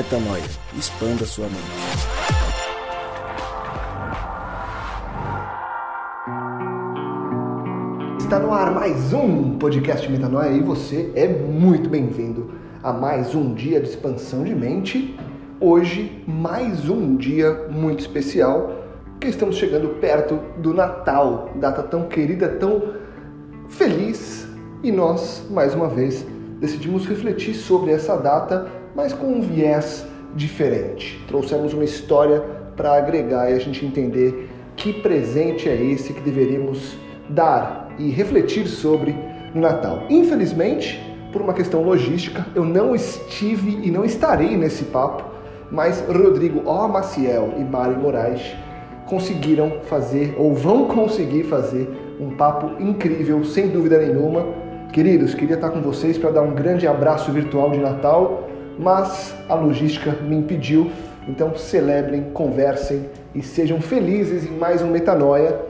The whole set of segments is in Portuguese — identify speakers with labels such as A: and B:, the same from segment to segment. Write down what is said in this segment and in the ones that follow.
A: Metanoia. Expanda sua mente.
B: Está no ar mais um podcast Metanoia e você é muito bem-vindo a mais um dia de expansão de mente. Hoje, mais um dia muito especial, que estamos chegando perto do Natal, data tão querida, tão feliz, e nós, mais uma vez, decidimos refletir sobre essa data, mas com um viés diferente. Trouxemos uma história para agregar e a gente entender que presente é esse que deveríamos dar e refletir sobre no Natal. Infelizmente, por uma questão logística, eu não estive e não estarei nesse papo, mas Rodrigo O. Maciel e Mari Moraes conseguiram fazer ou vão conseguir fazer um papo incrível, sem dúvida nenhuma. Queridos, queria estar com vocês para dar um grande abraço virtual de Natal, mas a logística me impediu. Então celebrem, conversem e sejam felizes em mais um Metanoia.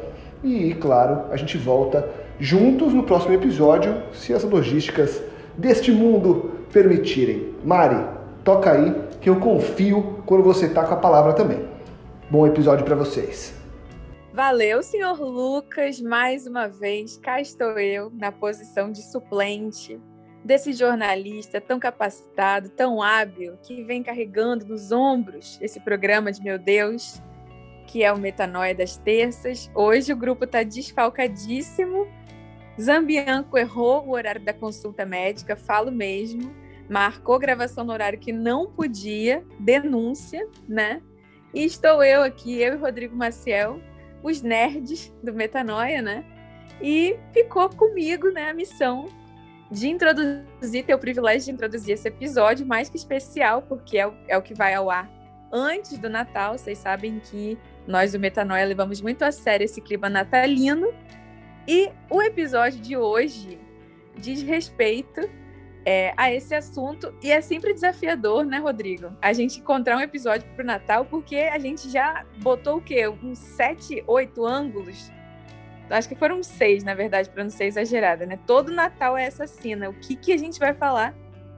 B: E, claro, a gente volta juntos no próximo episódio, se as logísticas deste mundo permitirem. Mari, toca aí que eu confio quando você está com a palavra também. Bom episódio para vocês.
C: Valeu, senhor Lucas. Mais uma vez, cá estou eu na posição de suplente desse jornalista tão capacitado, tão hábil, que vem carregando nos ombros esse programa de meu Deus, que é o Metanoia das Terças. Hoje o grupo está desfalcadíssimo. Zambianco errou o horário da consulta médica, falo mesmo. Marcou gravação no horário que não podia, denúncia, né? E estou eu aqui, eu e Rodrigo Maciel, os nerds do Metanoia, né? E ficou comigo, né, a missão de introduzir, ter o privilégio de introduzir esse episódio mais que especial, porque é o, é o que vai ao ar antes do Natal. Vocês sabem que nós do Metanoia levamos muito a sério esse clima natalino. E o episódio de hoje diz respeito é, a esse assunto e é sempre desafiador, né, Rodrigo? A gente encontrar um episódio para o Natal, porque a gente já botou o quê? Uns sete, oito ângulos. Acho que foram seis, na verdade, para não ser exagerada, né? Todo Natal é essa cena. O que, que a gente vai falar?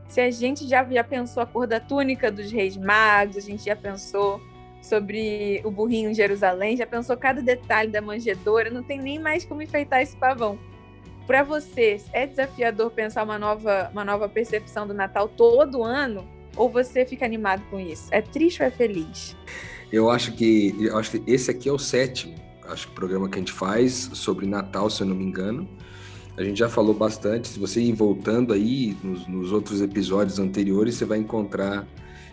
C: Se a gente já, já pensou a cor da túnica dos Reis Magos, a gente já pensou sobre o burrinho em Jerusalém, já pensou cada detalhe da manjedoura, não tem nem mais como enfeitar esse pavão. Para você, é desafiador pensar uma nova, uma nova percepção do Natal todo ano? Ou você fica animado com isso? É triste ou é feliz?
D: Eu acho que eu acho que esse aqui é o sétimo, acho que programa que a gente faz sobre Natal, se eu não me engano. A gente já falou bastante. Se você ir voltando aí nos, nos outros episódios anteriores, você vai encontrar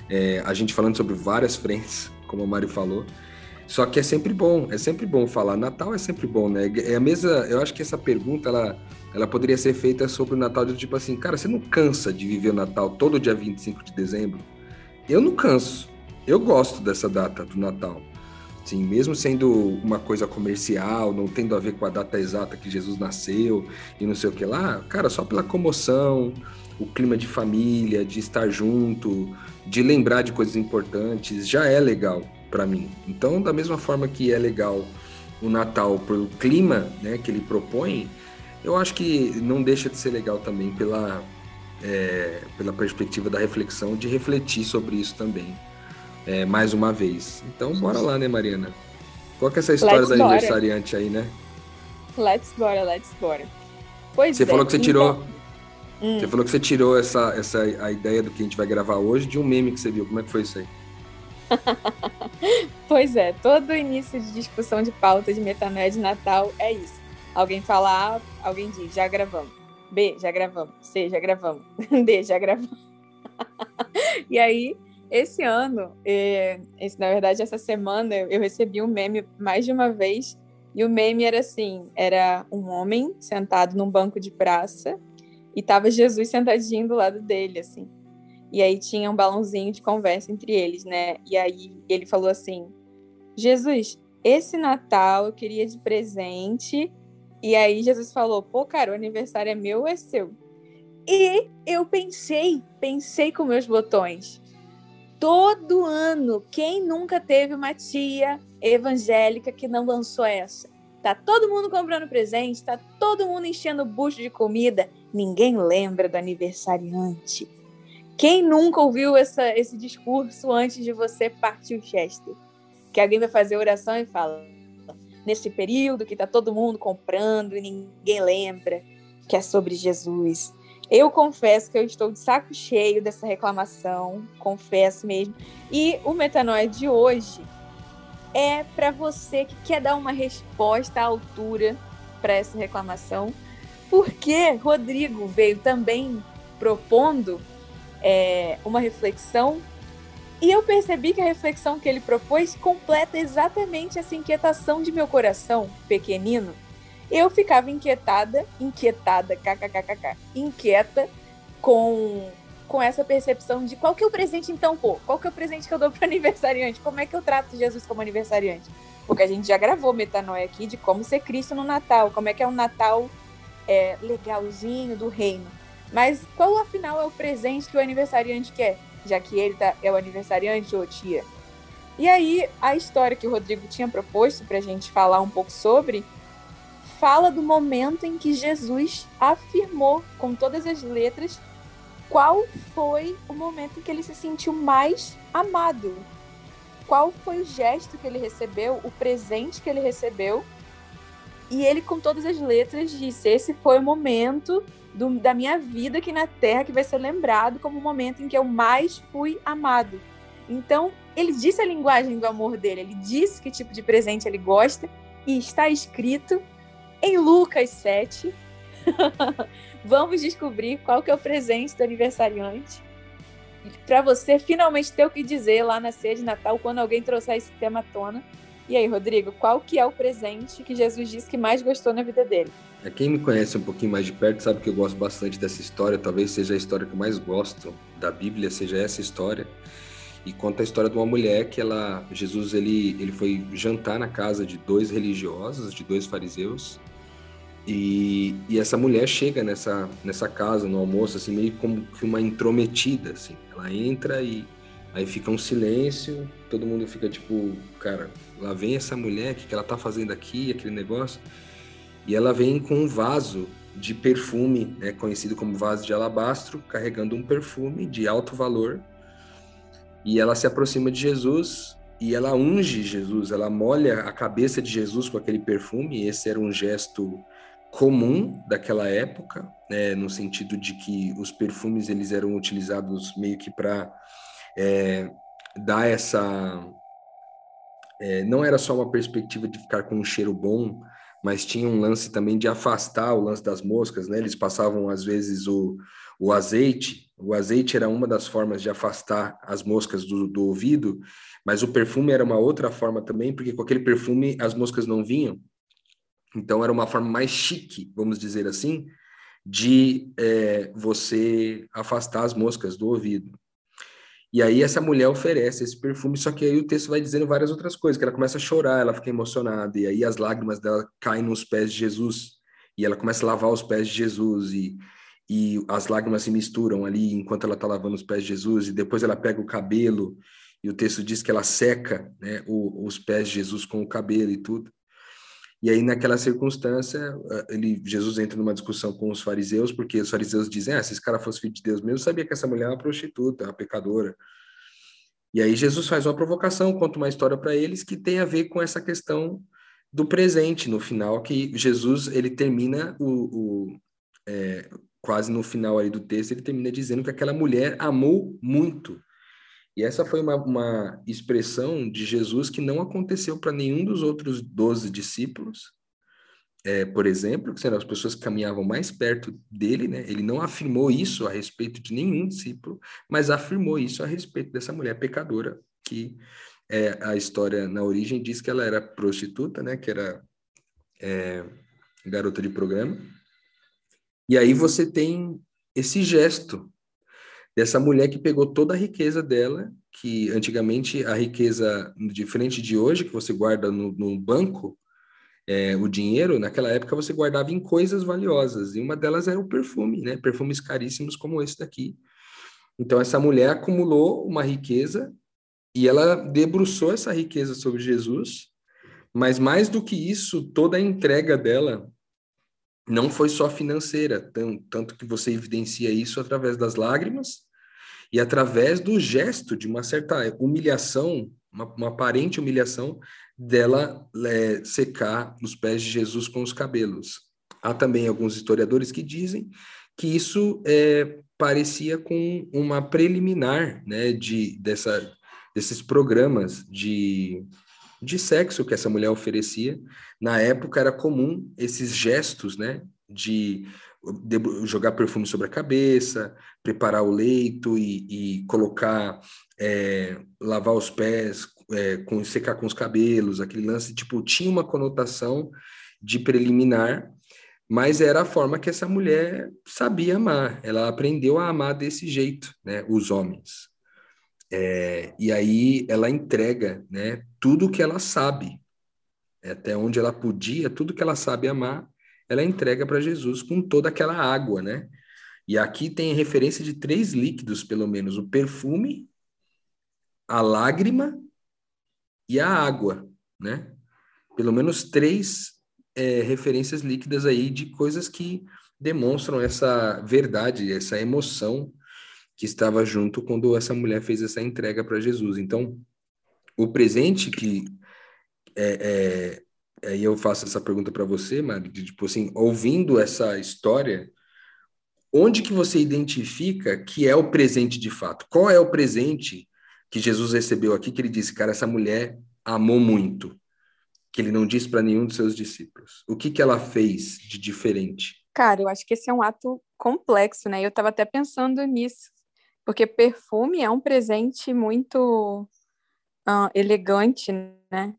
D: é, a gente falando sobre várias frentes, como a Mari falou. Só que é sempre bom, é sempre bom falar. Natal é sempre bom, né? É a mesma. Eu acho que essa pergunta ela, ela poderia ser feita sobre o Natal de tipo assim, cara, você não cansa de viver o Natal todo dia 25 de dezembro? Eu não canso. Eu gosto dessa data do Natal. Sim, mesmo sendo uma coisa comercial, não tendo a ver com a data exata que Jesus nasceu e não sei o que lá, cara, só pela comoção, o clima de família, de estar junto, de lembrar de coisas importantes, já é legal para mim. Então, da mesma forma que é legal o Natal pelo clima né, que ele propõe, eu acho que não deixa de ser legal também pela, é, pela perspectiva da reflexão, de refletir sobre isso também, é, mais uma vez. Então, bora lá, né, Mariana? Qual que é essa história let's da bora. aniversariante aí, né?
C: Let's bora, let's bora. Pois
D: você
C: é,
D: falou que você então... tirou. Hum. Você falou que você tirou essa, essa a ideia do que a gente vai gravar hoje de um meme que você viu. Como é que foi isso aí?
C: pois é, todo início de discussão de pauta de metanoia de Natal é isso. Alguém fala A, alguém diz, já gravamos. B, já gravamos. C, já gravamos. D, já gravamos. e aí, esse ano, é, esse, na verdade, essa semana, eu recebi um meme mais de uma vez. E o meme era assim: era um homem sentado num banco de praça e tava Jesus sentadinho do lado dele, assim. E aí tinha um balãozinho de conversa entre eles, né? E aí ele falou assim: Jesus, esse Natal eu queria de presente. E aí Jesus falou: pô, cara, o aniversário é meu ou é seu? E eu pensei, pensei com meus botões. Todo ano, quem nunca teve uma tia evangélica que não lançou essa? Tá todo mundo comprando presente, tá todo mundo enchendo o bucho de comida, ninguém lembra do aniversariante Quem nunca ouviu essa, esse discurso antes de você partir o Chester? Que alguém vai fazer oração e fala: nesse período que está todo mundo comprando e ninguém lembra que é sobre Jesus. Eu confesso que eu estou de saco cheio dessa reclamação, confesso mesmo. E o metanoia de hoje é para você que quer dar uma resposta à altura para essa reclamação, porque Rodrigo veio também propondo é, uma reflexão e eu percebi que a reflexão que ele propôs completa exatamente essa inquietação de meu coração pequenino. Eu ficava inquietada, inquietada, kkkk, inquieta com com essa percepção de qual que é o presente então, pô, qual que é o presente que eu dou para aniversariante? Como é que eu trato Jesus como aniversariante? Porque a gente já gravou metanoia aqui de como ser Cristo no Natal, como é que é um Natal é, legalzinho do reino. Mas qual afinal é o presente que o aniversariante quer? Já que ele tá, é o aniversariante ou tia. E aí, a história que o Rodrigo tinha proposto para a gente falar um pouco sobre fala do momento em que Jesus afirmou com todas as letras qual foi o momento em que ele se sentiu mais amado. Qual foi o gesto que ele recebeu, o presente que ele recebeu. E ele, com todas as letras, disse: Esse foi o momento do, da minha vida aqui na Terra que vai ser lembrado como o momento em que eu mais fui amado. Então, ele disse a linguagem do amor dele, ele disse que tipo de presente ele gosta, e está escrito em Lucas 7. Vamos descobrir qual que é o presente do aniversariante. Para você finalmente ter o que dizer lá na ceia de Natal quando alguém trouxer esse tema à tona. E aí, Rodrigo, qual que é o presente que Jesus disse que mais gostou na vida dele?
D: É, quem me conhece um pouquinho mais de perto sabe que eu gosto bastante dessa história. Talvez seja a história que eu mais gosto da Bíblia, seja essa história. E conta a história de uma mulher que ela, Jesus, ele, ele foi jantar na casa de dois religiosos, de dois fariseus. E, e essa mulher chega nessa, nessa casa, no almoço, assim, meio como que uma intrometida, assim. Ela entra e aí fica um silêncio, todo mundo fica tipo, cara, lá vem essa mulher, o que, que ela tá fazendo aqui, aquele negócio. E ela vem com um vaso de perfume, né, conhecido como vaso de alabastro, carregando um perfume de alto valor. E ela se aproxima de Jesus e ela unge Jesus, ela molha a cabeça de Jesus com aquele perfume. Esse era um gesto comum daquela época, né, no sentido de que os perfumes eles eram utilizados meio que para é, dar essa é, não era só uma perspectiva de ficar com um cheiro bom, mas tinha um lance também de afastar o lance das moscas, né? Eles passavam às vezes o, o azeite, o azeite era uma das formas de afastar as moscas do, do ouvido, mas o perfume era uma outra forma também, porque com aquele perfume as moscas não vinham. Então era uma forma mais chique, vamos dizer assim, de é, você afastar as moscas do ouvido. E aí essa mulher oferece esse perfume, só que aí o texto vai dizendo várias outras coisas, que ela começa a chorar, ela fica emocionada, e aí as lágrimas dela caem nos pés de Jesus, e ela começa a lavar os pés de Jesus, e, e as lágrimas se misturam ali enquanto ela está lavando os pés de Jesus, e depois ela pega o cabelo, e o texto diz que ela seca né, o, os pés de Jesus com o cabelo e tudo. E aí, naquela circunstância, eh, ele, Jesus entra numa discussão com os fariseus, porque os fariseus dizem: ah, se esse cara fosse filho de Deus mesmo, sabia que essa mulher é uma prostituta, uma pecadora. E aí, Jesus faz uma provocação, conta uma história para eles que tem a ver com essa questão do presente, no final, que Jesus ele termina o, o é, quase no final aí do texto, ele termina dizendo que aquela mulher amou muito e essa foi uma, uma expressão de Jesus que não aconteceu para nenhum dos outros doze discípulos, é, por exemplo, que eram as pessoas que caminhavam mais perto dele, né? Ele não afirmou isso a respeito de nenhum discípulo, mas afirmou isso a respeito dessa mulher pecadora, que é, a história na origem diz que ela era prostituta, né? Que era é, garota de programa. E aí você tem esse gesto dessa mulher que pegou toda a riqueza dela, que antigamente a riqueza, diferente de hoje, que você guarda no, no banco, é, o dinheiro, naquela época você guardava em coisas valiosas, e uma delas era o perfume, né? Perfumes caríssimos como esse daqui. Então, essa mulher acumulou uma riqueza e ela debruçou essa riqueza sobre Jesus, mas mais do que isso, toda a entrega dela não foi só financeira, tanto que você evidencia isso através das lágrimas e através do gesto de uma certa humilhação, uma, uma aparente humilhação, dela é, secar os pés de Jesus com os cabelos. Há também alguns historiadores que dizem que isso é, parecia com uma preliminar né, de, dessa, desses programas de, de sexo que essa mulher oferecia. Na época era comum esses gestos né, de jogar perfume sobre a cabeça, preparar o leito e, e colocar, é, lavar os pés, é, com, secar com os cabelos, aquele lance, tipo, tinha uma conotação de preliminar, mas era a forma que essa mulher sabia amar, ela aprendeu a amar desse jeito, né, os homens. É, e aí ela entrega, né, tudo que ela sabe, até onde ela podia, tudo que ela sabe amar, ela entrega para Jesus com toda aquela água, né? E aqui tem referência de três líquidos, pelo menos: o perfume, a lágrima e a água, né? Pelo menos três é, referências líquidas aí de coisas que demonstram essa verdade, essa emoção que estava junto quando essa mulher fez essa entrega para Jesus. Então, o presente que é, é, aí eu faço essa pergunta para você, Mari, de, tipo assim, ouvindo essa história, onde que você identifica que é o presente de fato? Qual é o presente que Jesus recebeu aqui que ele disse, cara, essa mulher amou muito, que ele não disse para nenhum dos seus discípulos? O que que ela fez de diferente?
C: Cara, eu acho que esse é um ato complexo, né? Eu estava até pensando nisso, porque perfume é um presente muito uh, elegante, né?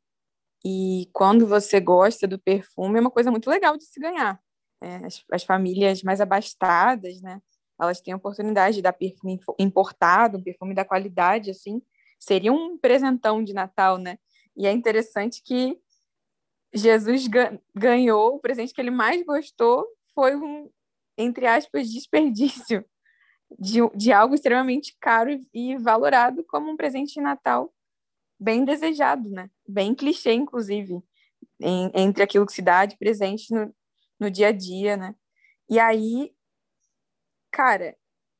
C: E quando você gosta do perfume, é uma coisa muito legal de se ganhar. É, as, as, famílias mais abastadas, né? Elas têm a oportunidade de dar perfume importado, um perfume da qualidade, assim. Seria um presentão de Natal, né? E é interessante que Jesus ganhou, o presente que ele mais gostou foi um, entre aspas, desperdício de, de algo extremamente caro e valorado como um presente de Natal bem desejado, né? Bem clichê, inclusive, em, entre aquilo que se dá de presente no, no dia a dia, né? E aí, cara,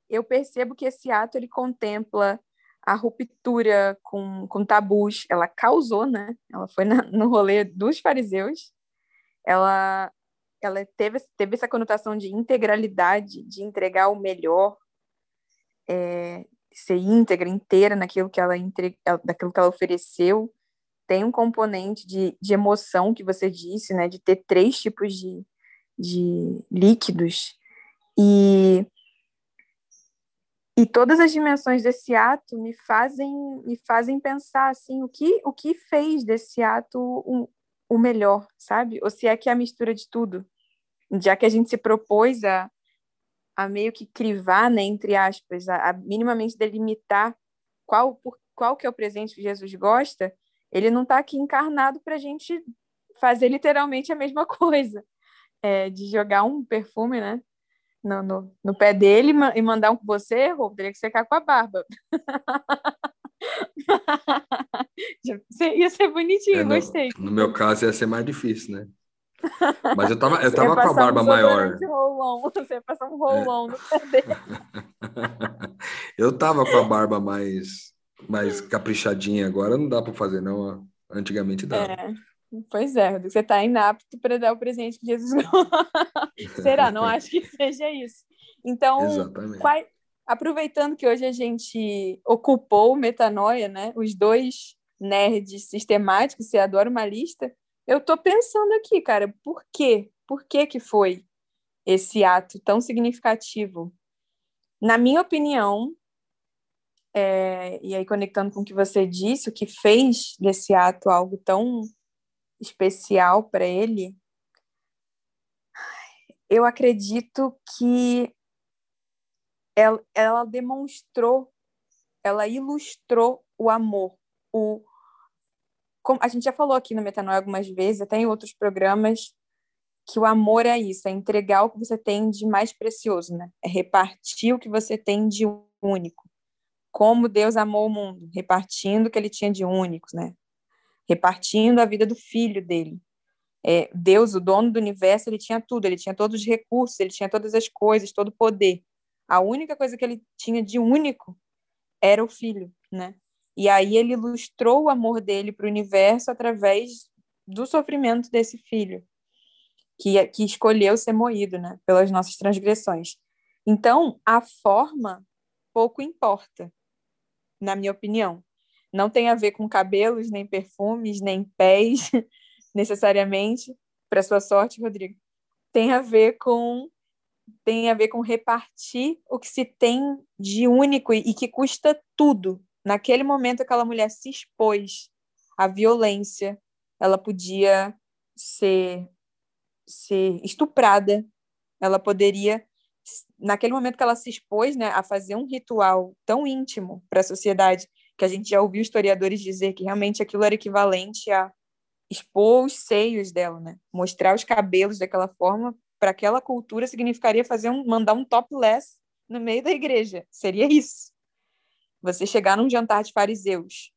C: eu percebo que esse ato ele contempla a ruptura com, com tabus. Ela causou, né? Ela foi na, no rolê dos fariseus. Ela, ela teve, teve essa conotação de integralidade, de entregar o melhor, é, ser íntegra, inteira naquilo que ela, daquilo que ela ofereceu. Tem um componente de, de emoção que você disse, né? De ter três tipos de, de líquidos. E, e todas as dimensões desse ato me fazem me fazem pensar assim o que o que fez desse ato o, o melhor sabe ou se é que é a mistura de tudo já que a gente se propôs a, a meio que crivar, né, entre aspas, a, a minimamente delimitar qual, por, qual que é o presente que Jesus gosta, ele não está aqui encarnado para a gente fazer literalmente a mesma coisa, é, de jogar um perfume, né, no, no, no pé dele e mandar um com você, Rô, teria que secar com a barba. ia ser bonitinho, é, no, gostei.
D: No meu caso ia ser mais difícil, né? Mas eu tava, eu tava com a barba um maior.
C: Rolão, você ia passar um rolão é. no dele.
D: eu tava com a barba mais, mais caprichadinha, agora não dá para fazer, não. Antigamente dava.
C: É. Pois é, você está inapto para dar o presente que Jesus Será? Não acho que seja isso. Então, qual... aproveitando que hoje a gente ocupou metanoia, né? Os dois nerds sistemáticos, você adora uma lista. Eu tô pensando aqui, cara, por quê? Por que que foi esse ato tão significativo? Na minha opinião, é, e aí conectando com o que você disse, o que fez desse ato algo tão especial para ele, eu acredito que ela, ela demonstrou, ela ilustrou o amor, o a gente já falou aqui no Metanoia algumas vezes, até em outros programas, que o amor é isso, é entregar o que você tem de mais precioso, né? É repartir o que você tem de único. Como Deus amou o mundo, repartindo o que ele tinha de únicos, né? Repartindo a vida do filho dele. É, Deus, o dono do universo, ele tinha tudo, ele tinha todos os recursos, ele tinha todas as coisas, todo o poder. A única coisa que ele tinha de único era o filho, né? E aí ele ilustrou o amor dele para o universo através do sofrimento desse filho, que, que escolheu ser moído, né, pelas nossas transgressões. Então, a forma pouco importa, na minha opinião. Não tem a ver com cabelos, nem perfumes, nem pés, necessariamente, para sua sorte, Rodrigo. Tem a ver com tem a ver com repartir o que se tem de único e que custa tudo. Naquele momento, aquela mulher se expôs à violência, ela podia ser, ser estuprada, ela poderia, naquele momento que ela se expôs né, a fazer um ritual tão íntimo para a sociedade, que a gente já ouviu historiadores dizer que realmente aquilo era equivalente a expor os seios dela, né? mostrar os cabelos daquela forma para aquela cultura significaria fazer um, mandar um topless no meio da igreja. Seria isso. Você chegar num jantar de fariseus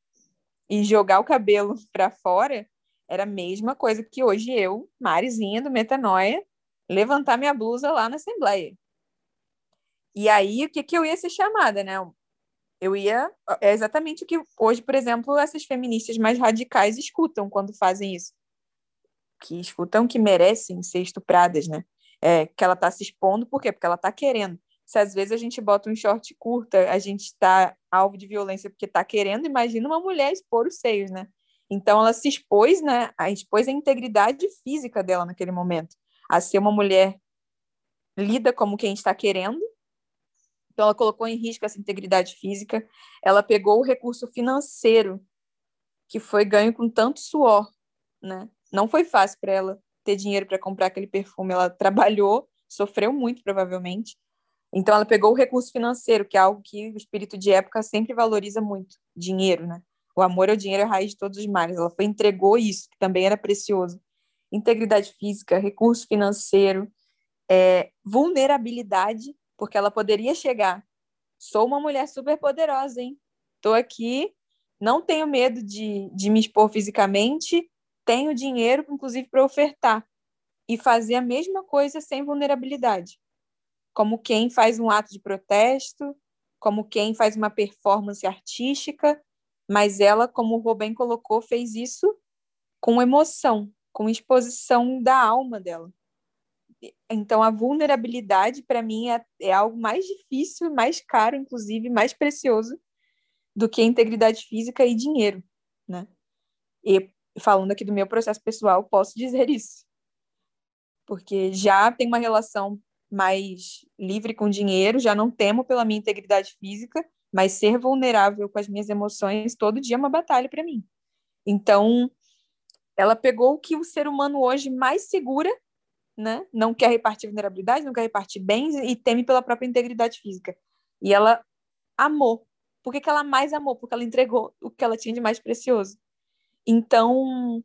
C: e jogar o cabelo para fora era a mesma coisa que hoje eu, Marizinha do Metanoia, levantar minha blusa lá na Assembleia. E aí, o que, que eu ia ser chamada, né? Eu ia. É exatamente o que hoje, por exemplo, essas feministas mais radicais escutam quando fazem isso. Que escutam que merecem ser estupradas, né? é, que ela está se expondo, por quê? Porque ela está querendo. Se às vezes a gente bota um short curta, a gente está alvo de violência porque está querendo, imagina uma mulher expor os seios, né? Então ela se expôs, né? A expôs a integridade física dela naquele momento, a ser uma mulher lida como quem está querendo. Então ela colocou em risco essa integridade física. Ela pegou o recurso financeiro que foi ganho com tanto suor, né? Não foi fácil para ela ter dinheiro para comprar aquele perfume. Ela trabalhou, sofreu muito, provavelmente. Então, ela pegou o recurso financeiro, que é algo que o espírito de época sempre valoriza muito: dinheiro, né? O amor ao dinheiro é a raiz de todos os males. Ela foi entregou isso, que também era precioso. Integridade física, recurso financeiro, é, vulnerabilidade, porque ela poderia chegar. Sou uma mulher super poderosa, hein? Estou aqui, não tenho medo de, de me expor fisicamente, tenho dinheiro, inclusive, para ofertar e fazer a mesma coisa sem vulnerabilidade. Como quem faz um ato de protesto, como quem faz uma performance artística, mas ela, como o Rubem colocou, fez isso com emoção, com exposição da alma dela. Então, a vulnerabilidade, para mim, é, é, algo mais difícil, mais caro, inclusive, mais precioso do que a integridade física e dinheiro, né? E falando aqui do meu processo pessoal, posso dizer isso. Porque já tenho uma relação mais livre com dinheiro, já não temo pela minha integridade física, mas ser vulnerável com as minhas emoções todo dia é uma batalha para mim. Então, ela pegou o que o ser humano hoje mais segura, né? Não quer repartir vulnerabilidade, não quer repartir bens e teme pela própria integridade física. E ela amou. Por que, que ela mais amou? Porque ela entregou o que ela tinha de mais precioso. Então,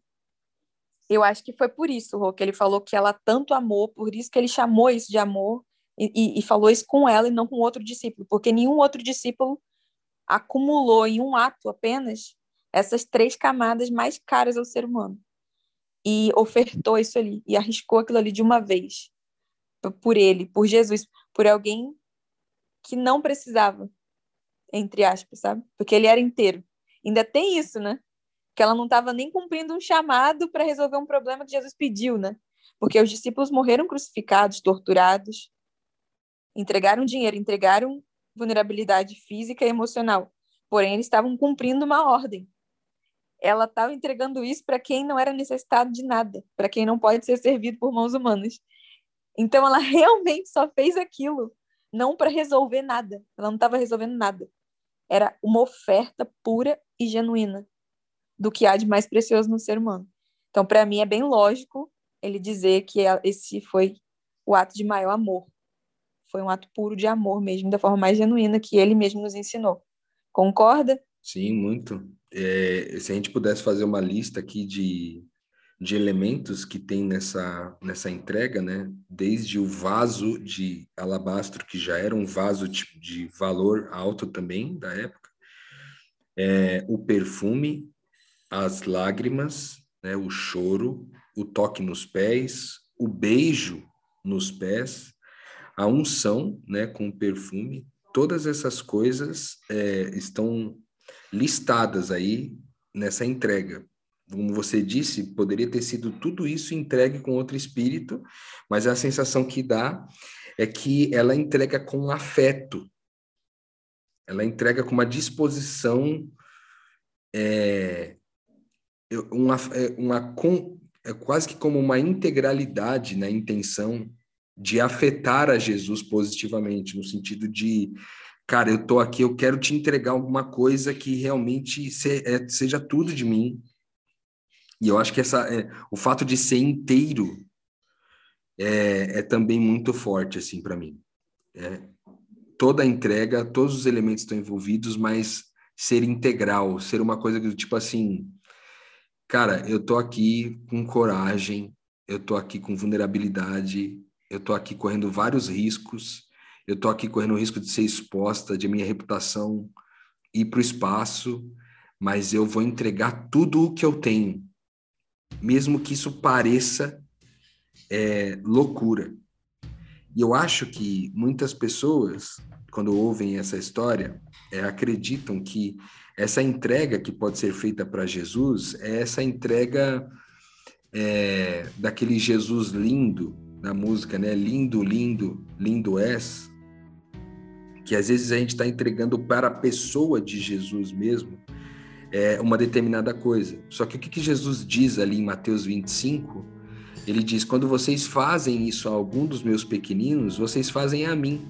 C: eu acho que foi por isso, Rô, que ele falou que ela tanto amou, por isso que ele chamou isso de amor e, e, falou isso com ela e não com outro discípulo, porque nenhum outro discípulo acumulou em um ato apenas essas três camadas mais caras ao ser humano e ofertou isso ali e arriscou aquilo ali de uma vez por ele, por Jesus, por alguém que não precisava, entre aspas, sabe? Porque ele era inteiro. Ainda tem isso, né? Que ela não estava nem cumprindo um chamado para resolver um problema que Jesus pediu, né? Porque os discípulos morreram crucificados, torturados, entregaram dinheiro, entregaram vulnerabilidade física e emocional. Porém, eles estavam cumprindo uma ordem. Ela estava entregando isso para quem não era necessitado de nada, para quem não pode ser servido por mãos humanas. Então, ela realmente só fez aquilo, não para resolver nada. Ela não estava resolvendo nada. Era uma oferta pura e genuína do que há de mais precioso no ser humano. Então, para mim, é bem lógico ele dizer que esse foi o ato de maior amor. Foi um ato puro de amor mesmo, da forma mais genuína que ele mesmo nos ensinou. Concorda?
D: Sim, muito. É, se a gente pudesse fazer uma lista aqui de, de elementos que tem nessa, nessa entrega, né? Desde o vaso de alabastro, que já era um vaso de, de valor alto também da época, é, o perfume, as lágrimas, né, o choro, o toque nos pés, o beijo nos pés, a unção, né, com perfume, todas essas coisas é, estão listadas aí nessa entrega. Como você disse, poderia ter sido tudo isso entregue com outro espírito, mas a sensação que dá é que ela entrega com afeto, ela entrega com uma disposição, é, uma, é, uma, é quase que como uma integralidade na intenção de afetar a Jesus positivamente, no sentido de, cara, eu tô aqui, eu quero te entregar alguma coisa que realmente se, é, seja tudo de mim. E eu acho que essa, é, o fato de ser inteiro é, é também muito forte, assim, para mim. É, toda a entrega, todos os elementos estão envolvidos, mas ser integral, ser uma coisa que, tipo assim, cara, eu tô aqui com coragem, eu tô aqui com vulnerabilidade, eu tô aqui correndo vários riscos, eu tô aqui correndo o risco de ser exposta, de minha reputação ir para o espaço, mas eu vou entregar tudo o que eu tenho, mesmo que isso pareça é, loucura. E eu acho que muitas pessoas, quando ouvem essa história, é, acreditam que essa entrega que pode ser feita para Jesus é essa entrega é, daquele Jesus lindo na música, né? Lindo, lindo, lindo és. Que às vezes a gente está entregando para a pessoa de Jesus mesmo é, uma determinada coisa. Só que o que, que Jesus diz ali em Mateus 25 ele diz: Quando vocês fazem isso a algum dos meus pequeninos, vocês fazem a mim.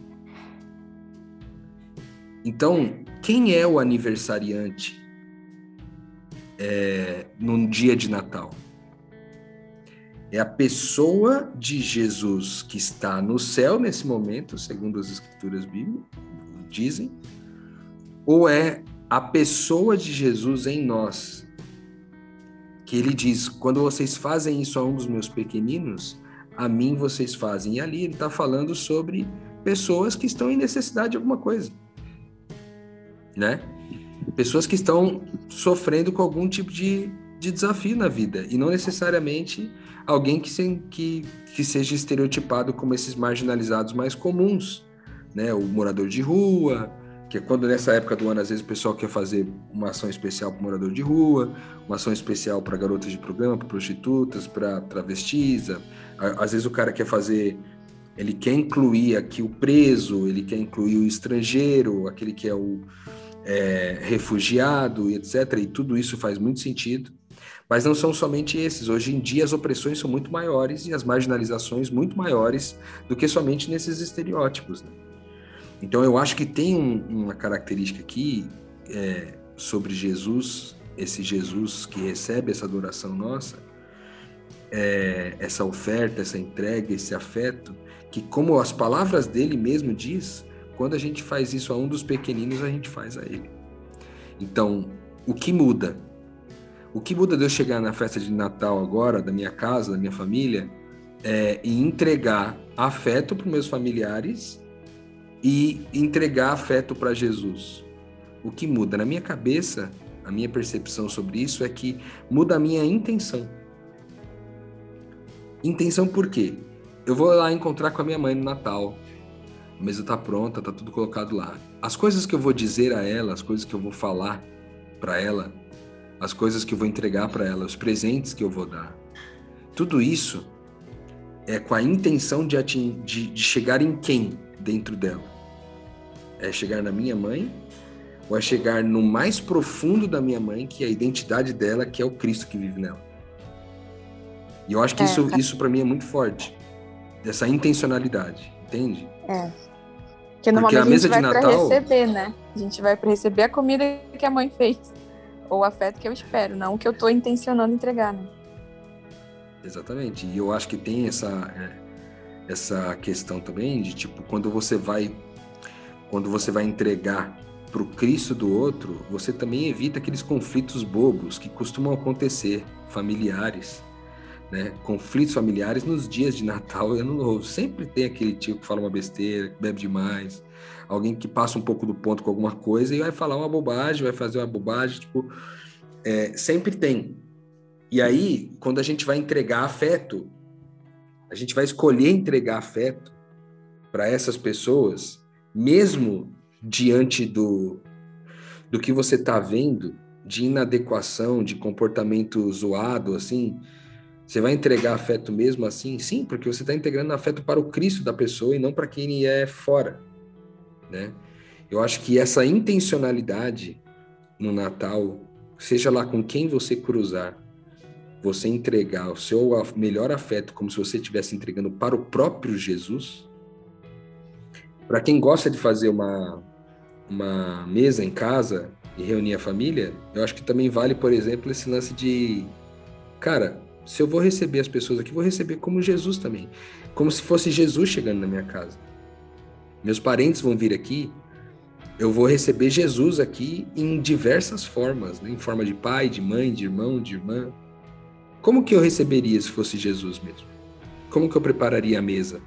D: Então, quem é o aniversariante é, num dia de Natal? É a pessoa de Jesus que está no céu nesse momento, segundo as escrituras bíblicas dizem, ou é a pessoa de Jesus em nós, que ele diz: quando vocês fazem isso a um dos meus pequeninos, a mim vocês fazem. E ali ele está falando sobre pessoas que estão em necessidade de alguma coisa, né? Pessoas que estão sofrendo com algum tipo de, de desafio na vida e não necessariamente alguém que, se, que, que seja estereotipado como esses marginalizados mais comuns, né? O morador de rua, que é quando nessa época do ano, às vezes o pessoal quer fazer uma ação especial para morador de rua, uma ação especial para garotas de programa, para prostitutas, para travestis. Às vezes o cara quer fazer, ele quer incluir aqui o preso, ele quer incluir o estrangeiro, aquele que é o é, refugiado, etc. E tudo isso faz muito sentido. Mas não são somente esses. Hoje em dia as opressões são muito maiores e as marginalizações muito maiores do que somente nesses estereótipos. Né? Então eu acho que tem um, uma característica aqui é, sobre Jesus, esse Jesus que recebe essa adoração nossa, é, essa oferta, essa entrega, esse afeto, que como as palavras dele mesmo diz, quando a gente faz isso a um dos pequeninos, a gente faz a ele. Então, o que muda? O que muda de eu chegar na festa de Natal agora, da minha casa, da minha família, é, e entregar afeto para meus familiares e entregar afeto para Jesus. O que muda na minha cabeça, a minha percepção sobre isso é que muda a minha intenção. Intenção por quê? Eu vou lá encontrar com a minha mãe no Natal. A mesa tá pronta, tá tudo colocado lá. As coisas que eu vou dizer a ela, as coisas que eu vou falar para ela, as coisas que eu vou entregar para ela, os presentes que eu vou dar. Tudo isso é com a intenção de, de, de chegar em quem? dentro dela? É chegar na minha mãe ou é chegar no mais profundo da minha mãe, que é a identidade dela, que é o Cristo que vive nela? E eu acho que é, isso, isso para mim é muito forte. Essa intencionalidade, entende?
C: É. Porque normalmente Porque a, mesa a gente vai para receber, né? A gente vai para receber a comida que a mãe fez. Ou o afeto que eu espero, não o que eu estou intencionando entregar, né?
D: Exatamente. E eu acho que tem essa. É essa questão também de tipo quando você vai quando você vai entregar para o Cristo do outro, você também evita aqueles conflitos bobos que costumam acontecer, familiares, né? Conflitos familiares nos dias de Natal e Ano Novo. Sempre tem aquele tio que fala uma besteira, que bebe demais, alguém que passa um pouco do ponto com alguma coisa e vai falar uma bobagem, vai fazer uma bobagem, tipo, é, sempre tem. E aí, quando a gente vai entregar afeto, a gente vai escolher entregar afeto para essas pessoas, mesmo diante do, do que você está vendo, de inadequação, de comportamento zoado, assim, você vai entregar afeto mesmo assim? Sim, porque você está integrando afeto para o Cristo da pessoa e não para quem é fora, né? Eu acho que essa intencionalidade no Natal, seja lá com quem você cruzar, você entregar o seu melhor afeto como se você estivesse entregando para o próprio Jesus. Para quem gosta de fazer uma, uma mesa em casa e reunir a família, eu acho que também vale, por exemplo, esse lance de, cara, se eu vou receber as pessoas aqui, vou receber como Jesus também. Como se fosse Jesus chegando na minha casa. Meus parentes vão vir aqui, eu vou receber Jesus aqui em diversas formas, né? em forma de pai, de mãe, de irmão, de irmã. Como que eu receberia se fosse Jesus mesmo? Como que eu prepararia a mesa?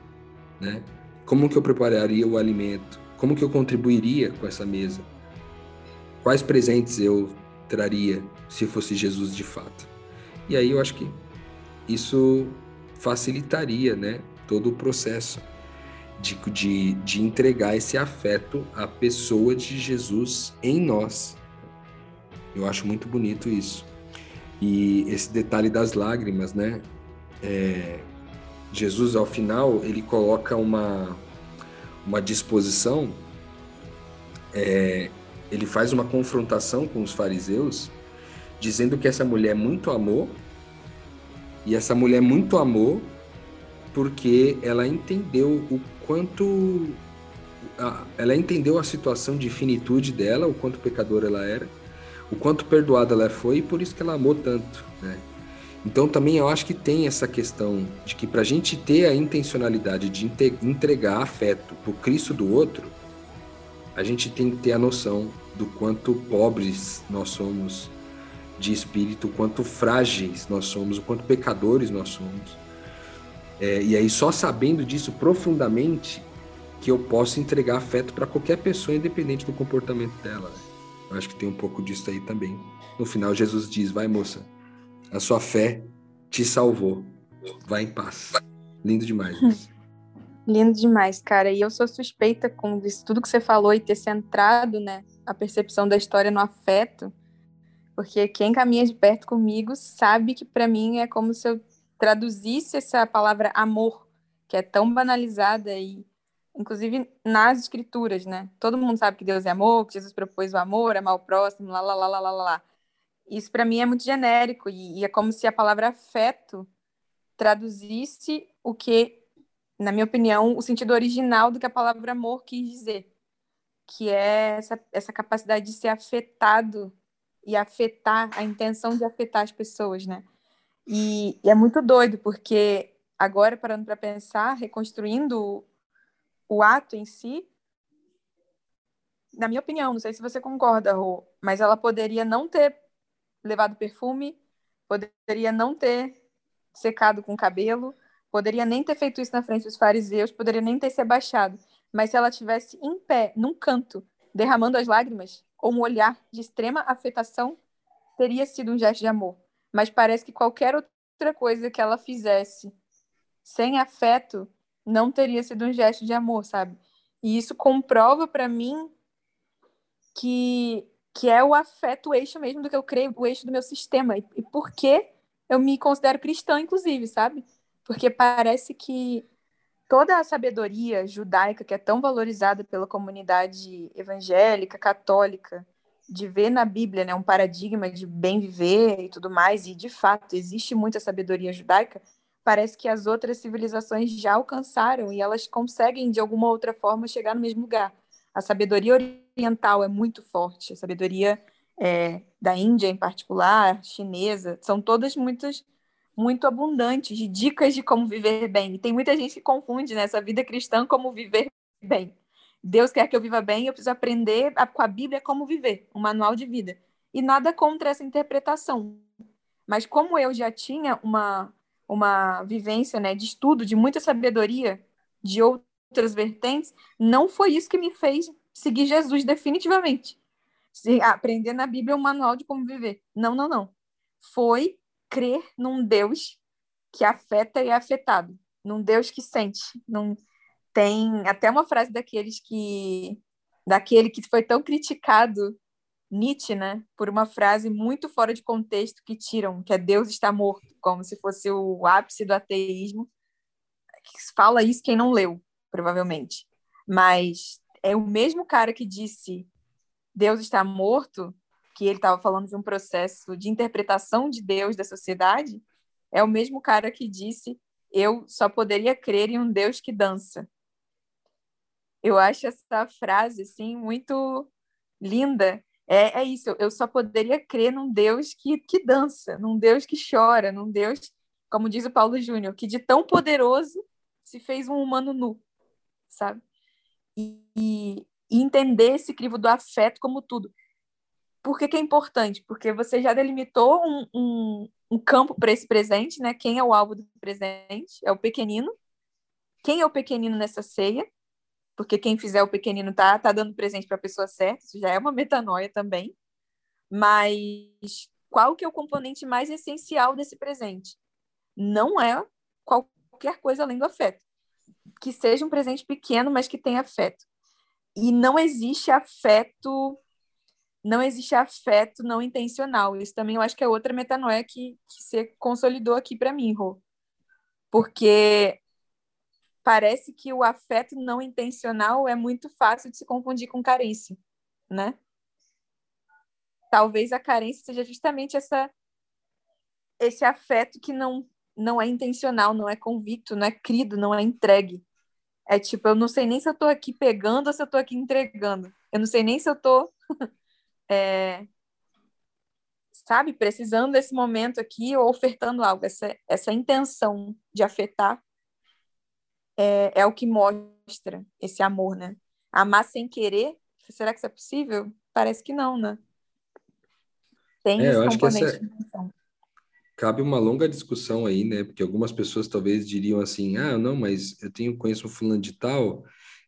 D: Né? Como que eu prepararia o alimento? Como que eu contribuiria com essa mesa? Quais presentes eu traria se fosse Jesus de fato? E aí eu acho que isso facilitaria né, todo o processo de, de, de entregar esse afeto à pessoa de Jesus em nós. Eu acho muito bonito isso. E esse detalhe das lágrimas, né? É, Jesus, ao final, ele coloca uma, uma disposição, é, ele faz uma confrontação com os fariseus, dizendo que essa mulher muito amou e essa mulher muito amou porque ela entendeu o quanto ela entendeu a situação de finitude dela, o quanto pecadora ela era, o quanto perdoada ela foi e por isso que ela amou tanto, né? Então também eu acho que tem essa questão de que para a gente ter a intencionalidade de entregar afeto para o Cristo do outro, a gente tem que ter a noção do quanto pobres nós somos de espírito, o quanto frágeis nós somos, o quanto pecadores nós somos. É, e aí, só sabendo disso profundamente, que eu posso entregar afeto para qualquer pessoa, independente do comportamento dela. Né? Eu acho que tem um pouco disso aí também. No final, Jesus diz: Vai, moça, a sua fé te salvou. Vai em paz. Lindo demais.
C: Lindo demais, cara. E eu sou suspeita com isso, tudo que você falou e ter centrado, né, a percepção da história no afeto. Porque quem caminha de perto comigo sabe que para mim é como se eu traduzisse essa palavra amor, que é tão banalizada e inclusive nas escrituras, né? Todo mundo sabe que Deus é amor, que Jesus propôs o amor, amar o próximo, lá, lá, lá, lá, lá, lá. Isso para mim é muito genérico e, e é como se a palavra afeto traduzisse o que, na minha opinião, o sentido original do que a palavra amor quis dizer, que é essa, essa capacidade de ser afetado e afetar, a intenção de afetar as pessoas, né? E, e é muito doido, porque agora, parando para pensar, reconstruindo o, o ato em si, na minha opinião, não sei se você concorda, Rô, mas ela poderia não ter levado perfume, poderia não ter secado com cabelo, poderia nem ter feito isso na frente dos fariseus, poderia nem ter se abaixado. Mas se ela tivesse em pé, num canto, derramando as lágrimas, ou um olhar de extrema afetação, teria sido um gesto de amor mas parece que qualquer outra coisa que ela fizesse sem afeto não teria sido um gesto de amor, sabe? E isso comprova para mim que que é o afeto o eixo mesmo do que eu creio, o eixo do meu sistema. E, e por que eu me considero cristã, inclusive, sabe? Porque parece que toda a sabedoria judaica que é tão valorizada pela comunidade evangélica, católica, de ver na Bíblia né, um paradigma de bem viver e tudo mais, e de fato existe muita sabedoria judaica, parece que as outras civilizações já alcançaram e elas conseguem, de alguma outra forma, chegar no mesmo lugar. A sabedoria oriental é muito forte, a sabedoria é, da Índia, em particular, chinesa, são todas muitas muito abundantes de dicas de como viver bem. E tem muita gente que confunde nessa né, vida cristã como viver bem. Deus quer que eu viva bem, eu preciso aprender a, com a Bíblia como viver, um manual de vida. E nada contra essa interpretação. Mas como eu já tinha uma, uma vivência né, de estudo, de muita sabedoria, de outras vertentes, não foi isso que me fez seguir Jesus definitivamente. Se, aprender na Bíblia um manual de como viver. Não, não, não. Foi crer num Deus que afeta e é afetado, num Deus que sente, num, tem até uma frase daqueles que daquele que foi tão criticado, Nietzsche, né, por uma frase muito fora de contexto que tiram, que é Deus está morto, como se fosse o ápice do ateísmo. Fala isso quem não leu, provavelmente. Mas é o mesmo cara que disse Deus está morto, que ele estava falando de um processo de interpretação de Deus da sociedade, é o mesmo cara que disse eu só poderia crer em um Deus que dança. Eu acho essa frase assim muito linda. É, é isso, eu só poderia crer num Deus que, que dança, num Deus que chora, num Deus, como diz o Paulo Júnior, que de tão poderoso se fez um humano nu, sabe? E, e, entender esse crivo do afeto como tudo. Por que, que é importante? Porque você já delimitou um, um, um campo para esse presente, né? Quem é o alvo do presente? É o pequenino. Quem é o pequenino nessa ceia? Porque quem fizer o pequenino tá, tá dando presente para a pessoa certa, isso já é uma metanoia também. Mas qual que é o componente mais essencial desse presente? Não é qualquer coisa além do afeto. Que seja um presente pequeno, mas que tenha afeto. E não existe afeto não existe afeto não intencional. Isso também eu acho que é outra metanoia que, que você consolidou aqui para mim, Rô. Porque parece que o afeto não intencional é muito fácil de se confundir com carência, né? Talvez a carência seja justamente essa esse afeto que não não é intencional, não é convicto, não é crido, não é entregue. É tipo, eu não sei nem se eu estou aqui pegando ou se eu estou aqui entregando. Eu não sei nem se eu estou é, sabe, precisando desse momento aqui ou ofertando algo. Essa, essa intenção de afetar é, é o que mostra esse amor, né? Amar sem querer, será que isso é possível? Parece que não, né? Tem
D: é,
C: esse componente
D: essa...
C: de intenção.
D: Cabe uma longa discussão aí, né? Porque algumas pessoas talvez diriam assim: ah, não, mas eu tenho conheço um fulano de tal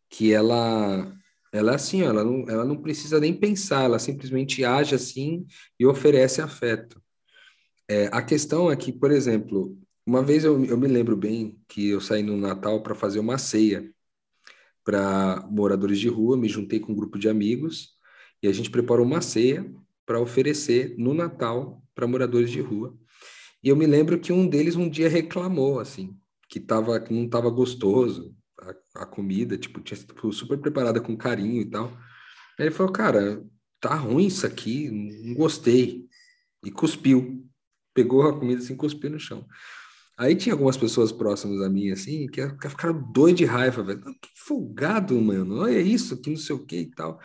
D: que ela ela é assim, ela não, ela não precisa nem pensar, ela simplesmente age assim e oferece afeto. É, a questão é que, por exemplo, uma vez eu, eu me lembro bem que eu saí no Natal para fazer uma ceia para moradores de rua, me juntei com um grupo de amigos e a gente preparou uma ceia para oferecer no Natal para moradores de rua. E eu me lembro que um deles um dia reclamou assim, que tava que não estava gostoso, a, a comida, tipo, tinha sido super preparada com carinho e tal. Aí ele falou, cara, tá ruim isso aqui, não gostei. E cuspiu. Pegou a comida assim, cuspiu no chão. Aí tinha algumas pessoas próximas a mim, assim, que ficaram doido de raiva, velho. Que folgado, mano. Olha isso, que não sei o que e tal.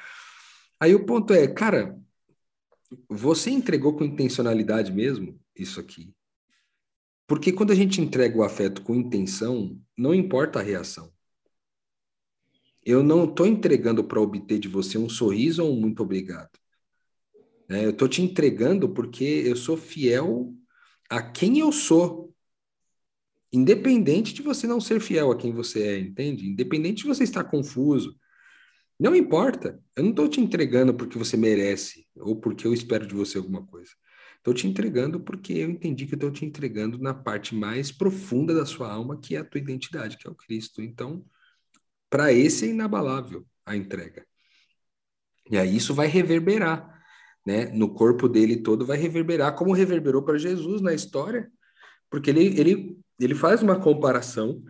D: Aí o ponto é, cara, você entregou com intencionalidade mesmo isso aqui? Porque quando a gente entrega o afeto com intenção, não importa a reação. Eu não estou entregando para obter de você um sorriso ou um muito obrigado. É, eu estou te entregando porque eu sou fiel a quem eu sou. Independente de você não ser fiel a quem você é, entende? Independente de você estar confuso. Não importa. Eu não estou te entregando porque você merece ou porque eu espero de você alguma coisa. Estou te entregando porque eu entendi que estou te entregando na parte mais profunda da sua alma, que é a tua identidade, que é o Cristo. Então, para esse é inabalável a entrega. E aí isso vai reverberar, né? No corpo dele todo vai reverberar, como reverberou para Jesus na história, porque ele, ele, ele faz uma comparação,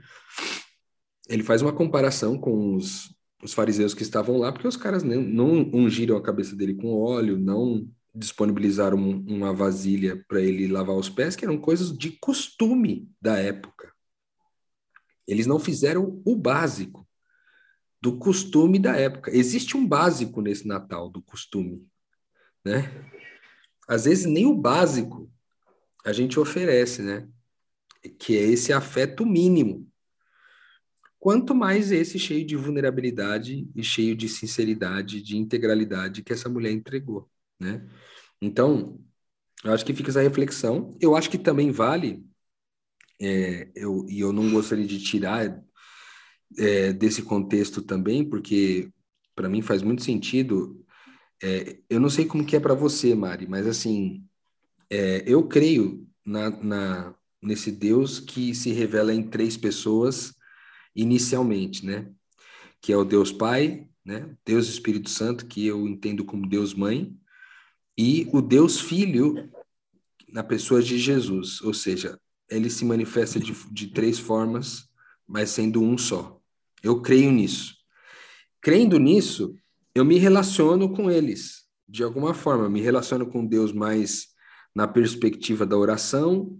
D: ele faz uma comparação com os, os fariseus que estavam lá, porque os caras não, não ungiram a cabeça dele com óleo, não disponibilizaram uma vasilha para ele lavar os pés, que eram coisas de costume da época. Eles não fizeram o básico do costume da época. Existe um básico nesse Natal do costume, né? Às vezes nem o básico a gente oferece, né? Que é esse afeto mínimo. Quanto mais esse cheio de vulnerabilidade e cheio de sinceridade, de integralidade que essa mulher entregou, né? Então, eu acho que fica essa reflexão. Eu acho que também vale, é, eu, e eu não gostaria de tirar é, desse contexto também, porque para mim faz muito sentido. É, eu não sei como que é para você, Mari, mas assim, é, eu creio na, na, nesse Deus que se revela em três pessoas inicialmente, né? Que é o Deus Pai, né? Deus Espírito Santo, que eu entendo como Deus Mãe, e o Deus Filho na pessoa de Jesus, ou seja, ele se manifesta de, de três formas, mas sendo um só. Eu creio nisso. Crendo nisso, eu me relaciono com eles, de alguma forma, me relaciono com Deus mais na perspectiva da oração,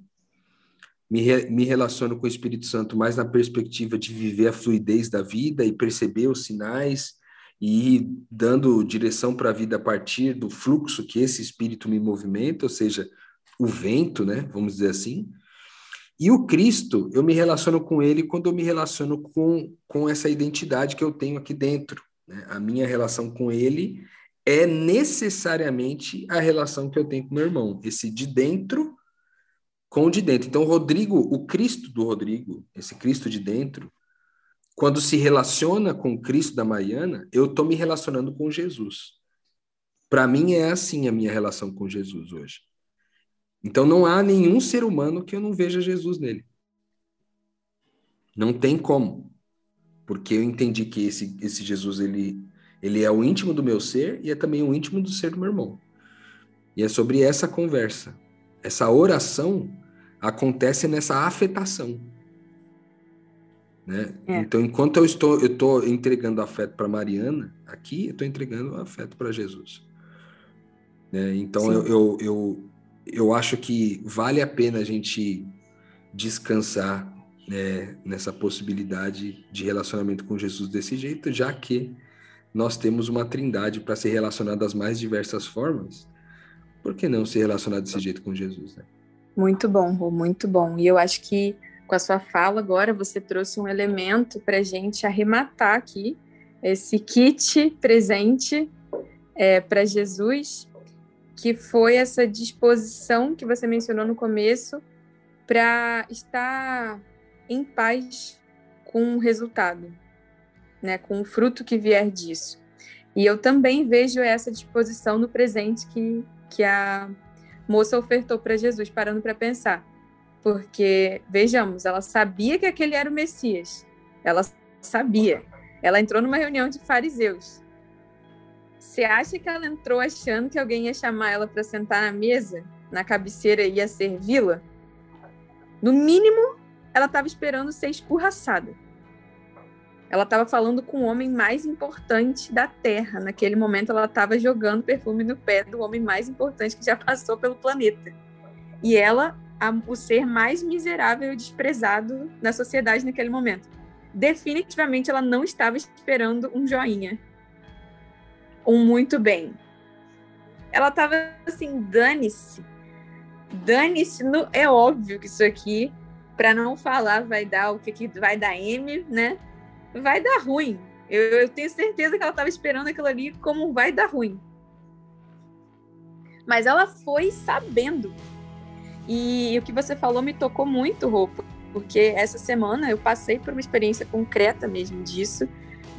D: me, re, me relaciono com o Espírito Santo mais na perspectiva de viver a fluidez da vida e perceber os sinais e ir dando direção para a vida a partir do fluxo que esse Espírito me movimenta, ou seja, o vento, né? Vamos dizer assim. E o Cristo, eu me relaciono com ele quando eu me relaciono com, com essa identidade que eu tenho aqui dentro. Né? A minha relação com ele é necessariamente a relação que eu tenho com meu irmão, esse de dentro com o de dentro. Então, o Rodrigo, o Cristo do Rodrigo, esse Cristo de dentro, quando se relaciona com o Cristo da Mariana, eu estou me relacionando com Jesus. Para mim é assim a minha relação com Jesus hoje. Então não há nenhum ser humano que eu não veja Jesus nele. Não tem como. Porque eu entendi que esse, esse Jesus ele, ele é o íntimo do meu ser e é também o íntimo do ser do meu irmão. E é sobre essa conversa. Essa oração acontece nessa afetação. Né? É. Então, enquanto eu estou, eu estou entregando afeto para Mariana, aqui eu estou entregando afeto para Jesus. Né? Então, eu, eu, eu, eu acho que vale a pena a gente descansar né, nessa possibilidade de relacionamento com Jesus desse jeito, já que nós temos uma trindade para ser relacionado das mais diversas formas. Por que não se relacionar desse jeito com Jesus? Né?
C: Muito bom, Rô, muito bom. E eu acho que com a sua fala agora você trouxe um elemento para a gente arrematar aqui esse kit presente é, para Jesus que foi essa disposição que você mencionou no começo para estar em paz com o resultado, né, com o fruto que vier disso. E eu também vejo essa disposição no presente que, que a moça ofertou para Jesus, parando para pensar. Porque, vejamos, ela sabia que aquele era o Messias. Ela sabia. Ela entrou numa reunião de fariseus. Você acha que ela entrou achando que alguém ia chamar ela para sentar na mesa, na cabeceira e ia servi-la? No mínimo, ela estava esperando ser escorraçada. Ela estava falando com o homem mais importante da Terra. Naquele momento, ela estava jogando perfume no pé do homem mais importante que já passou pelo planeta. E ela, a, o ser mais miserável e desprezado na sociedade naquele momento. Definitivamente, ela não estava esperando um joinha um muito bem. Ela tava assim, dane-se. Dane-se, é óbvio que isso aqui, para não falar vai dar o que, que vai dar M, né? Vai dar ruim. Eu, eu tenho certeza que ela estava esperando aquilo ali como vai dar ruim. Mas ela foi sabendo. E, e o que você falou me tocou muito, Roupa, porque essa semana eu passei por uma experiência concreta mesmo disso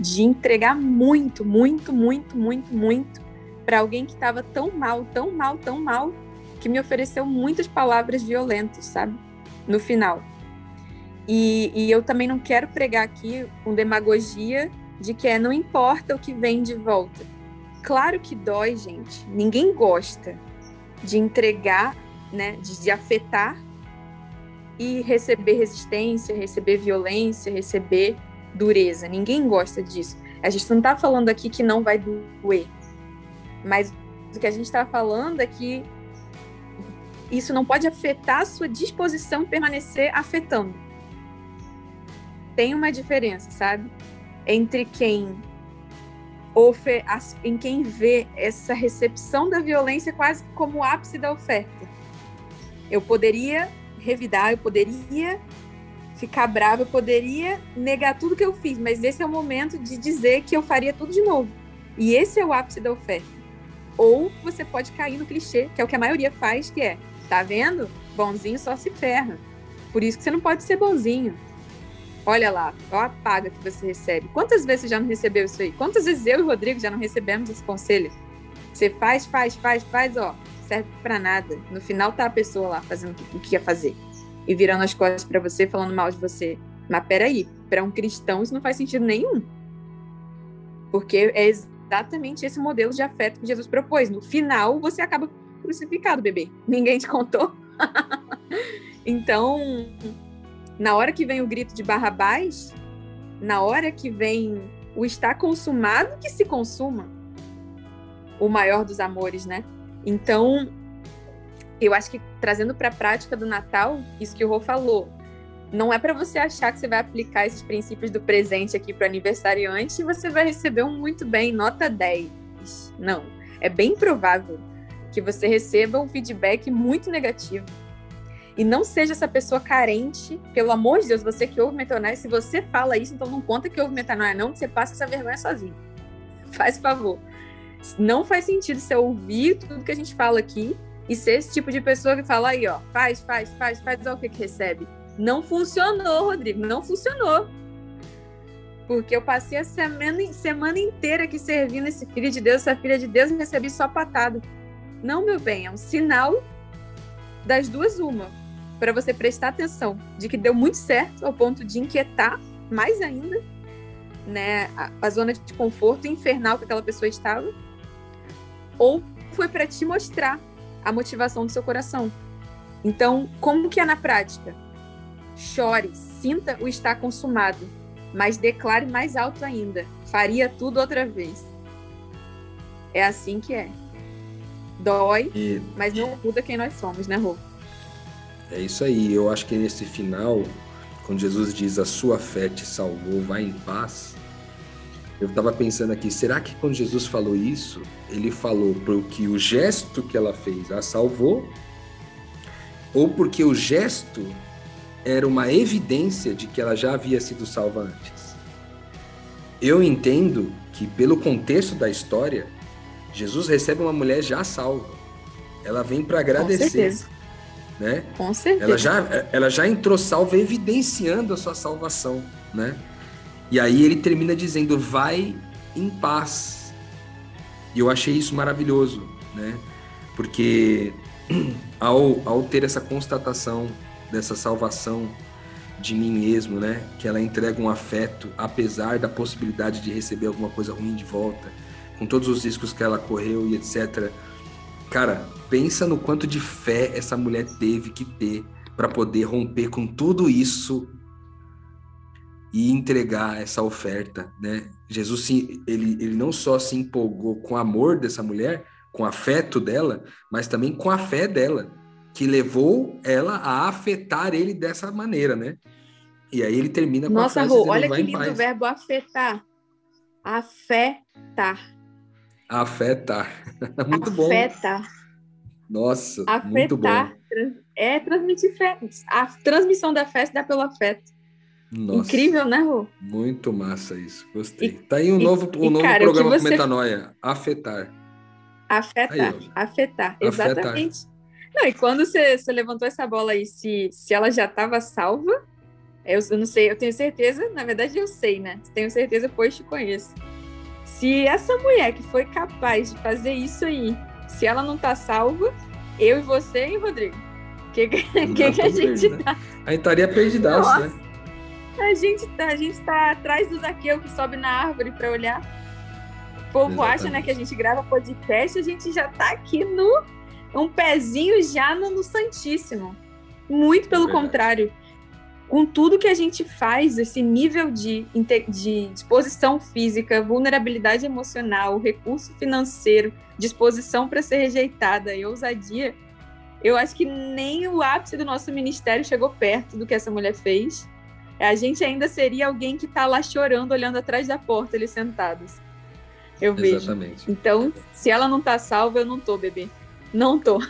C: de entregar muito, muito, muito, muito, muito para alguém que estava tão mal, tão mal, tão mal, que me ofereceu muitas palavras violentas, sabe? No final. E, e eu também não quero pregar aqui com demagogia de que é não importa o que vem de volta. Claro que dói, gente. Ninguém gosta de entregar, né, de, de afetar e receber resistência, receber violência, receber dureza. Ninguém gosta disso. A gente não está falando aqui que não vai doer, mas o que a gente está falando é que isso não pode afetar a sua disposição permanecer afetando. Tem uma diferença, sabe? Entre quem em quem vê essa recepção da violência quase como o ápice da oferta. Eu poderia revidar, eu poderia ficar brava, eu poderia negar tudo que eu fiz, mas esse é o momento de dizer que eu faria tudo de novo. E esse é o ápice da oferta. Ou você pode cair no clichê, que é o que a maioria faz, que é, tá vendo? Bonzinho só se ferra. Por isso que você não pode ser bonzinho. Olha lá, olha a paga que você recebe. Quantas vezes você já não recebeu isso aí? Quantas vezes eu e o Rodrigo já não recebemos esse conselho? Você faz, faz, faz, faz, ó, serve para nada. No final tá a pessoa lá fazendo o que ia fazer e virando as costas para você, falando mal de você. Mas peraí, para um cristão isso não faz sentido nenhum. Porque é exatamente esse modelo de afeto que Jesus propôs. No final, você acaba crucificado, bebê. Ninguém te contou. então, na hora que vem o grito de Barrabás, na hora que vem o está consumado, que se consuma. O maior dos amores, né? Então, eu acho que trazendo para a prática do Natal, isso que o Rô falou, não é para você achar que você vai aplicar esses princípios do presente aqui para o aniversariante e você vai receber um muito bem, nota 10. Não. É bem provável que você receba um feedback muito negativo. E não seja essa pessoa carente, pelo amor de Deus, você que ouve metanoia, se você fala isso, então não conta que ouve metanoia, não, que você passa essa vergonha sozinho. Faz favor. Não faz sentido você ouvir tudo que a gente fala aqui e ser esse tipo de pessoa que fala aí, ó, faz, faz, faz, faz, olha o que, que recebe. Não funcionou, Rodrigo, não funcionou. Porque eu passei a semana, semana inteira aqui servindo esse filho de Deus, essa filha de Deus, e recebi só patada. Não, meu bem, é um sinal das duas uma, para você prestar atenção de que deu muito certo ao ponto de inquietar mais ainda, né, a, a zona de conforto infernal que aquela pessoa estava, ou foi para te mostrar a motivação do seu coração. Então, como que é na prática? Chore, sinta o estar consumado, mas declare mais alto ainda: faria tudo outra vez. É assim que é. Dói, e... mas não muda quem nós somos, né, Rô?
D: É isso aí. Eu acho que nesse final, quando Jesus diz a sua fé te salvou, vai em paz. Eu estava pensando aqui, será que quando Jesus falou isso, ele falou porque o gesto que ela fez a salvou? Ou porque o gesto era uma evidência de que ela já havia sido salva antes? Eu entendo que, pelo contexto da história, Jesus recebe uma mulher já salva. Ela vem para agradecer. Com certeza. Né?
C: Com certeza.
D: Ela já, ela já entrou salva, evidenciando a sua salvação, né? E aí ele termina dizendo: vai em paz. E eu achei isso maravilhoso, né? Porque ao, ao ter essa constatação dessa salvação de mim mesmo, né? Que ela entrega um afeto, apesar da possibilidade de receber alguma coisa ruim de volta com todos os riscos que ela correu e etc. Cara, pensa no quanto de fé essa mulher teve que ter para poder romper com tudo isso e entregar essa oferta, né? Jesus ele, ele não só se empolgou com o amor dessa mulher, com o afeto dela, mas também com a fé dela, que levou ela a afetar ele dessa maneira, né? E aí ele termina com
C: Nossa,
D: a
C: frase Rô, olha que lindo o verbo afetar. Afetar.
D: Afetar. muito bom.
C: Afetar.
D: Nossa, Afetar. muito bom.
C: É transmitir fé. A transmissão da fé se dá pelo afeto. Nossa, Incrível, né, Rô?
D: Muito massa isso. Gostei. E, tá aí um e, novo, um e, novo cara, programa você... com metanoia. Afetar.
C: Afetar. Aí, afetar. Exatamente. Afetar. Não, e quando você, você levantou essa bola aí, se, se ela já estava salva, eu, eu, não sei, eu tenho certeza, na verdade eu sei, né? Tenho certeza, pois te conheço. Se essa mulher que foi capaz de fazer isso aí, se ela não tá salva, eu e você, hein, Rodrigo? O que, que, que, que a gente né? tá?
D: A gente estaria perdidaço, né?
C: A gente, tá, a gente tá atrás do Zaqueu que sobe na árvore para olhar. O povo Exatamente. acha né, que a gente grava podcast, a gente já tá aqui no. Um pezinho já no, no Santíssimo. Muito pelo é contrário com tudo que a gente faz, esse nível de, de disposição física, vulnerabilidade emocional, recurso financeiro, disposição para ser rejeitada e ousadia, eu acho que nem o ápice do nosso ministério chegou perto do que essa mulher fez. A gente ainda seria alguém que está lá chorando, olhando atrás da porta, eles sentados. Eu Exatamente. vejo. Então, se ela não está salva, eu não tô, bebê. Não tô.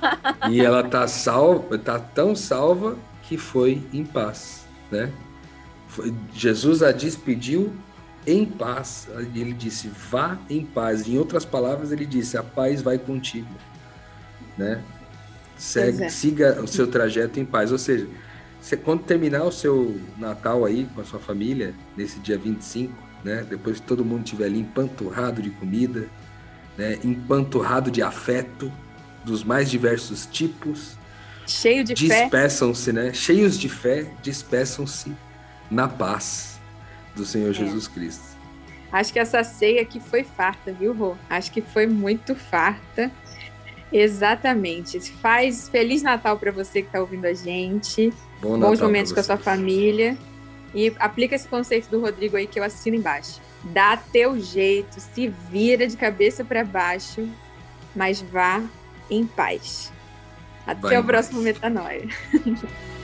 D: e ela tá salva, tá tão salva que foi em paz, né? Jesus a despediu em paz. Ele disse: "Vá em paz". Em outras palavras, ele disse: "A paz vai contigo", né? Segue, é. Siga o seu trajeto em paz. Ou seja, você, quando terminar o seu Natal aí com a sua família, nesse dia 25, né? Depois que todo mundo estiver ali empanturrado de comida, né? Empanturrado de afeto dos mais diversos tipos,
C: Cheio de
D: despeçam-se, né? Cheios de fé, despeçam-se na paz do Senhor é. Jesus Cristo.
C: Acho que essa ceia aqui foi farta, viu, Rô? Acho que foi muito farta. Exatamente. Faz Feliz Natal para você que está ouvindo a gente. Bom Bons momentos com a sua família. E aplica esse conceito do Rodrigo aí que eu assino embaixo. Dá teu jeito, se vira de cabeça para baixo, mas vá em paz. Até Vai o próximo Metanoia.